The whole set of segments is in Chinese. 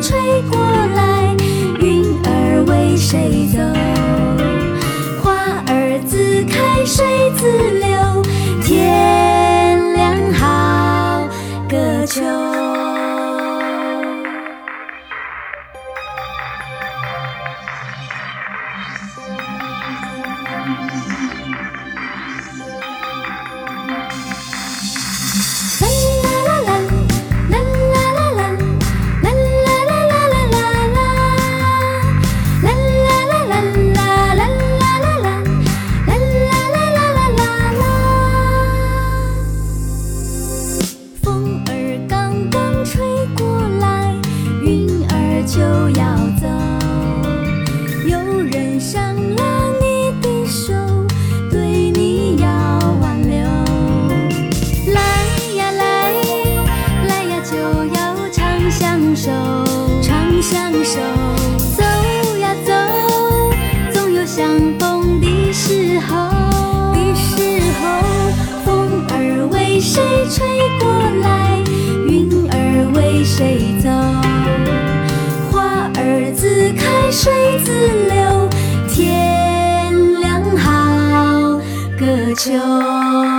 吹过谁走花儿自开水自流天凉好个秋。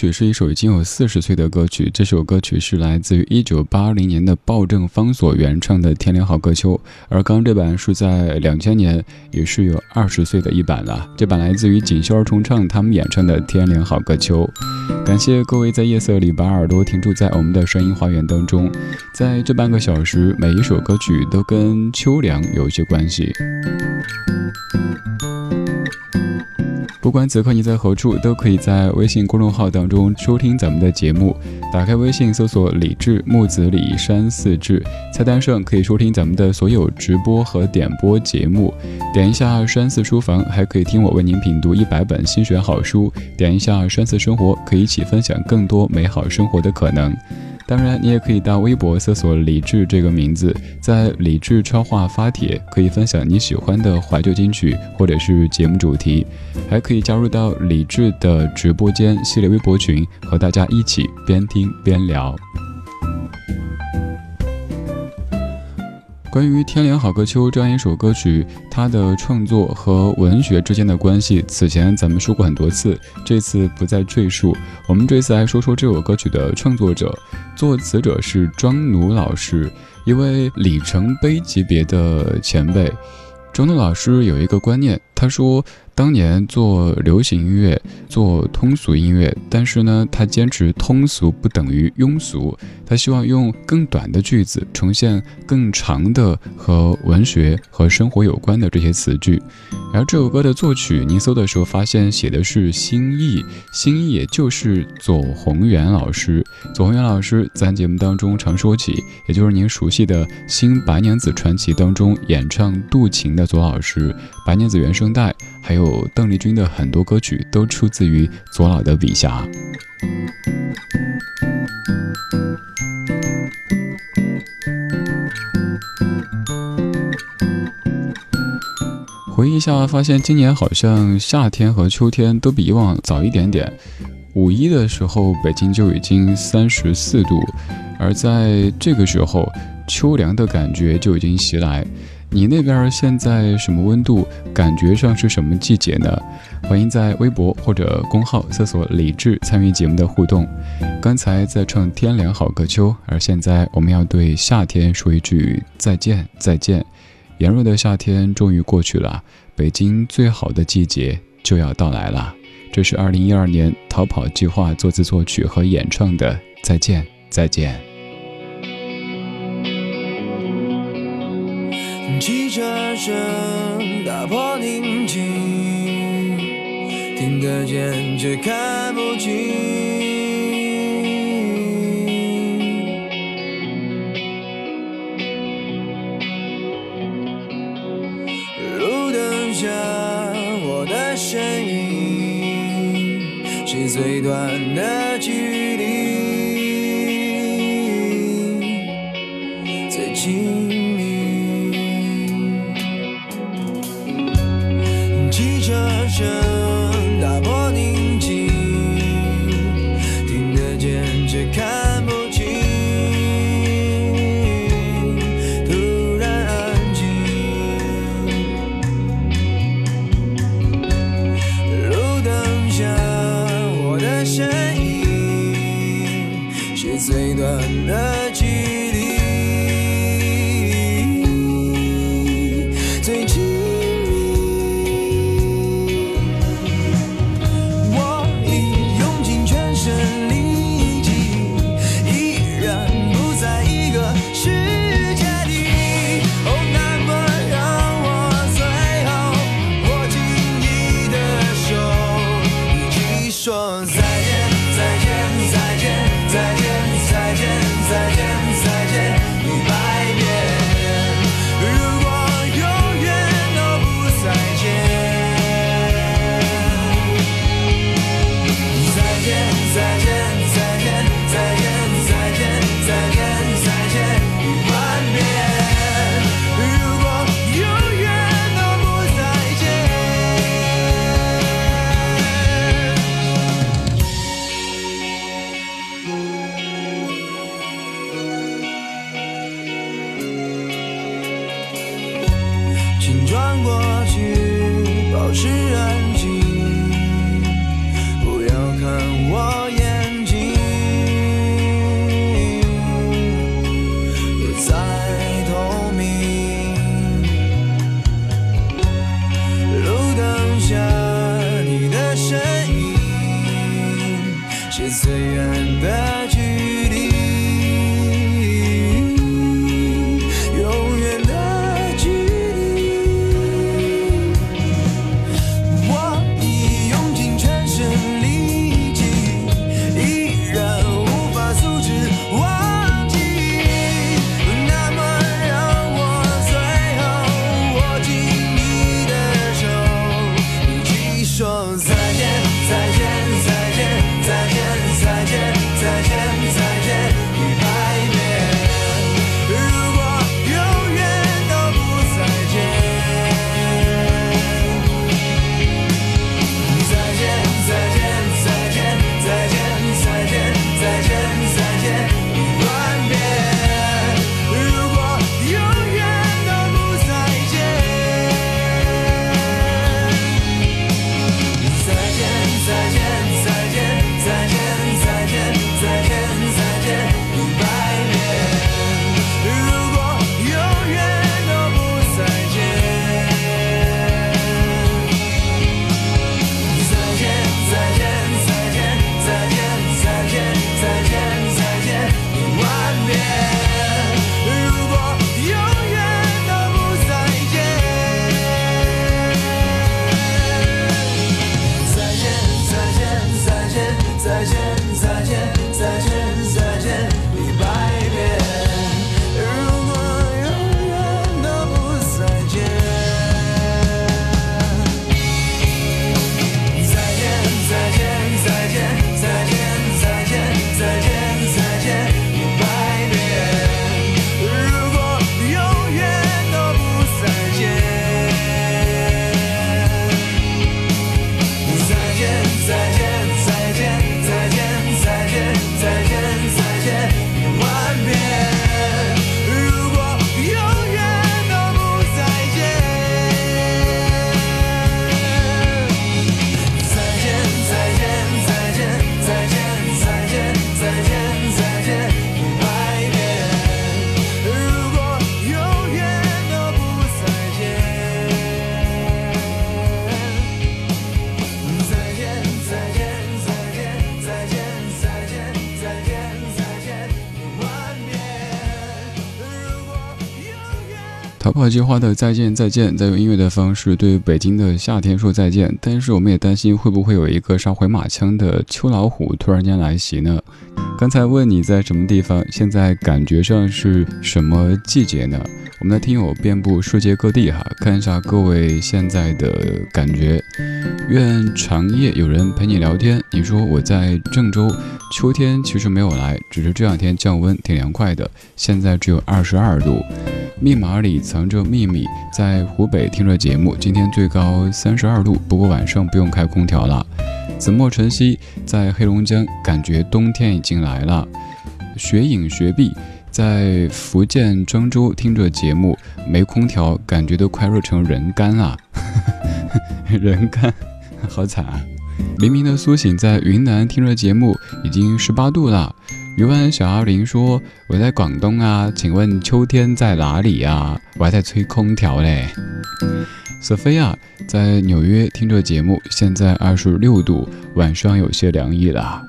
曲是一首已经有四十岁的歌曲，这首歌曲是来自于一九八零年的暴政方所原唱的《天凉好个秋》，而刚刚这版是在两千年，也是有二十岁的一版了。这版来自于锦绣儿重唱他们演唱的《天凉好个秋》。感谢各位在夜色里把耳朵停驻在我们的声音花园当中，在这半个小时，每一首歌曲都跟秋凉有一些关系。不管此刻你在何处，都可以在微信公众号当中收听咱们的节目。打开微信，搜索“李志木子李山四志”，菜单上可以收听咱们的所有直播和点播节目。点一下“山寺书房”，还可以听我为您品读一百本新选好书。点一下“山寺生活”，可以一起分享更多美好生活的可能。当然，你也可以到微博搜索“李志”这个名字，在李志超话发帖，可以分享你喜欢的怀旧金曲或者是节目主题，还可以加入到李志的直播间系列微博群，和大家一起边听边聊。关于《天凉好个秋》这样一首歌曲，它的创作和文学之间的关系，此前咱们说过很多次，这次不再赘述。我们这次来说说这首歌曲的创作者，作词者是庄奴老师，一位里程碑级别的前辈。庄奴老师有一个观念。他说。当年做流行音乐，做通俗音乐，但是呢，他坚持通俗不等于庸俗，他希望用更短的句子呈现更长的和文学和生活有关的这些词句。而这首歌的作曲，您搜的时候发现写的是新意，新意也就是左宏元老师。左宏元老师在节目当中常说起，也就是您熟悉的《新白娘子传奇》当中演唱渡情的左老师，白娘子原声带，还有邓丽君的很多歌曲都出自于左老的笔下。回忆一下，发现今年好像夏天和秋天都比以往早一点点。五一的时候，北京就已经三十四度，而在这个时候，秋凉的感觉就已经袭来。你那边现在什么温度？感觉上是什么季节呢？欢迎在微博或者公号搜索“李智”参与节目的互动。刚才在唱《天凉好个秋》，而现在我们要对夏天说一句再见，再见。炎热的夏天终于过去了，北京最好的季节就要到来了。这是二零一二年逃跑计划作词作曲和演唱的《再见再见》。汽车声打破宁静，听得见却看不清。路灯下我的身影是最短的最短的计划的再见再见，再用音乐的方式对北京的夏天说再见。但是我们也担心会不会有一个杀回马枪的秋老虎突然间来袭呢？刚才问你在什么地方，现在感觉上是什么季节呢？我们的听友遍布世界各地哈，看一下各位现在的感觉。愿长夜有人陪你聊天。你说我在郑州，秋天其实没有来，只是这两天降温挺凉快的，现在只有二十二度。密码里藏着秘密，在湖北听着节目，今天最高三十二度，不过晚上不用开空调了。子墨晨曦在黑龙江，感觉冬天已经进来了。雪影雪碧在福建漳州听着节目，没空调，感觉都快热成人干了，人干，好惨啊！黎明的苏醒在云南听着节目，已经十八度了。鱼湾小阿玲说：“我在广东啊，请问秋天在哪里呀？我还在吹空调嘞。”索菲亚在纽约听着节目，现在二十六度，晚上有些凉意了。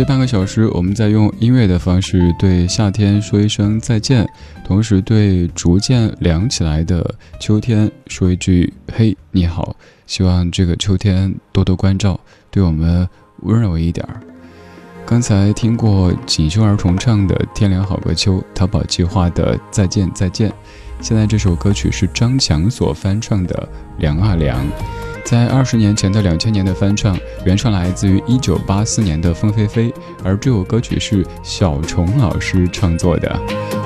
这半个小时，我们在用音乐的方式对夏天说一声再见，同时对逐渐凉起来的秋天说一句：“嘿，你好！”希望这个秋天多多关照，对我们。温柔一点儿。刚才听过锦绣儿重唱的《天凉好个秋》，淘宝计划的《再见再见》。现在这首歌曲是张强所翻唱的《凉啊凉》。在二十年前的两千年的翻唱，原唱来自于一九八四年的凤飞飞，而这首歌曲是小虫老师创作的。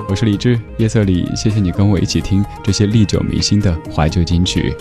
我是李志，夜色里，谢谢你跟我一起听这些历久弥新的怀旧金曲。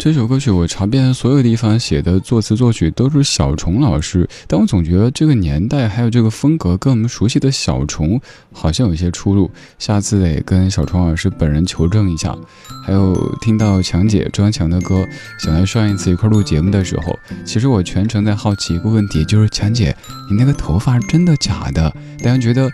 这首歌曲我查遍所有地方写的作词作曲都是小虫老师，但我总觉得这个年代还有这个风格跟我们熟悉的小虫好像有些出入，下次得跟小虫老师本人求证一下。还有听到强姐张强的歌，想来上一次一块录节目的时候，其实我全程在好奇一个问题，就是强姐，你那个头发真的假的？大家觉得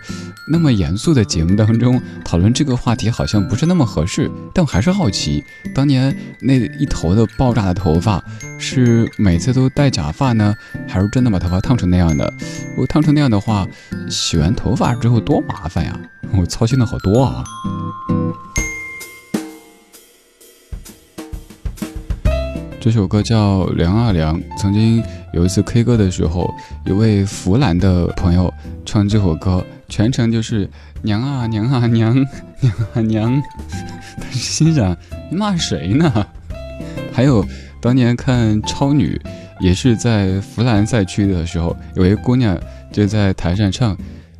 那么严肃的节目当中讨论这个话题好像不是那么合适，但我还是好奇，当年那一头的爆炸的头发，是每次都戴假发呢，还是真的把头发烫成那样的？如果烫成那样的话，洗完头发之后多麻烦呀！我操心的好多啊。这首歌叫《凉啊凉》。曾经有一次 K 歌的时候，有位湖南的朋友唱这首歌，全程就是娘啊娘啊娘娘啊娘。但是心想，你骂谁呢？还有当年看超女，也是在湖南赛区的时候，有位姑娘就在台上唱：“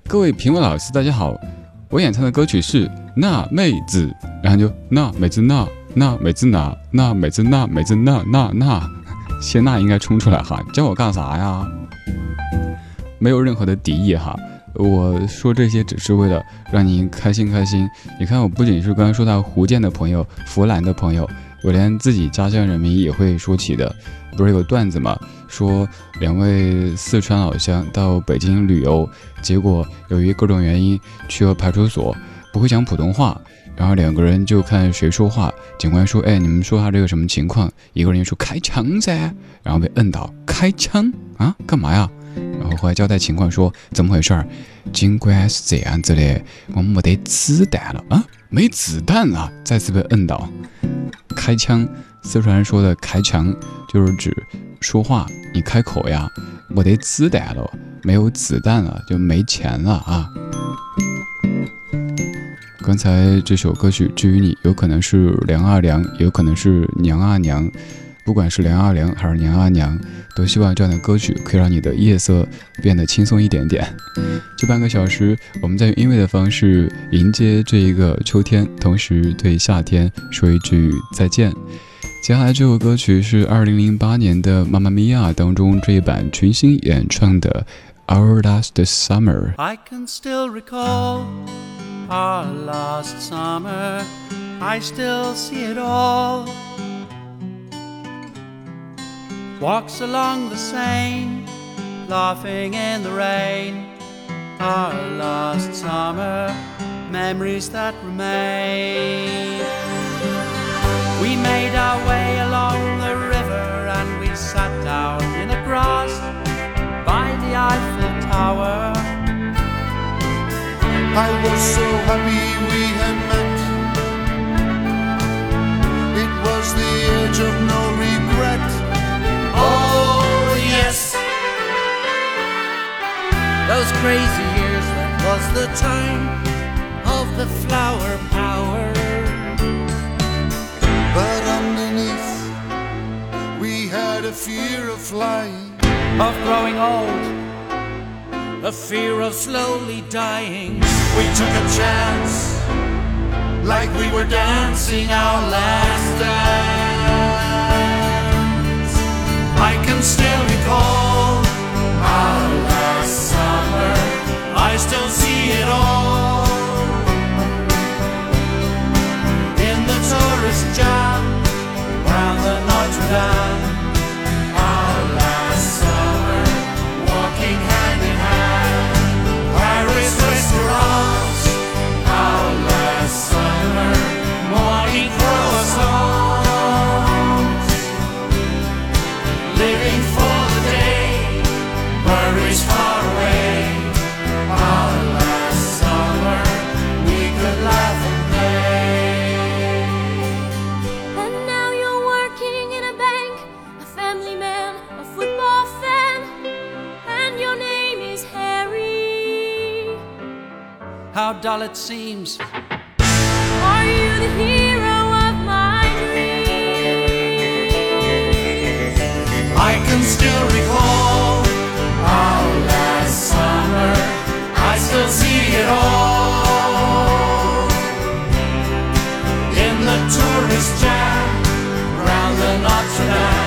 各位评委老师，大家好，我演唱的歌曲是那妹子。”然后就那妹子那。那妹子那那妹子那妹子那那那，谢娜应该冲出来哈，叫我干啥呀？没有任何的敌意哈，我说这些只是为了让您开心开心。你看，我不仅是刚刚说到福建的朋友、湖南的朋友，我连自己家乡人民也会说起的。不是有段子吗？说两位四川老乡到北京旅游，结果由于各种原因去了派出所，不会讲普通话。然后两个人就看谁说话。警官说：“哎，你们说话这个什么情况？”一个人说：“开枪噻！”然后被摁倒。开枪啊？干嘛呀？然后后来交代情况说：“怎么回事？警官是这样子的，我没得子弹了啊，没子弹了。”再次被摁倒。开枪，四川人说的开枪就是指说话你开口呀，没得子弹了，没有子弹了，就没钱了啊。刚才这首歌曲，至于你，有可能是凉啊凉，有可能是娘啊娘。不管是凉阿凉还是娘阿娘，都希望这样的歌曲可以让你的夜色变得轻松一点点。这半个小时，我们在用音乐的方式迎接这一个秋天，同时对夏天说一句再见。接下来这首歌曲是二零零八年的《妈妈咪呀》当中这一版群星演唱的《Our Last Summer》。our last summer. I still see it all. Walks along the Seine, laughing in the rain. Our last summer, memories that remain. We made our way along the river and we sat down in the grass by the Eiffel Tower. I was so happy we had met. It was the age of no regret. Those crazy years, that was the time of the flower power. But underneath, we had a fear of flying, of growing old a fear of slowly dying. We took a chance, like we were dancing our last dance. I can still recall I still see it all in the tourist jam round the Notre Dame. Seems. Are you the hero of my dreams? I can still recall our last summer. I still see it all in the tourist jam round the Notre Dame.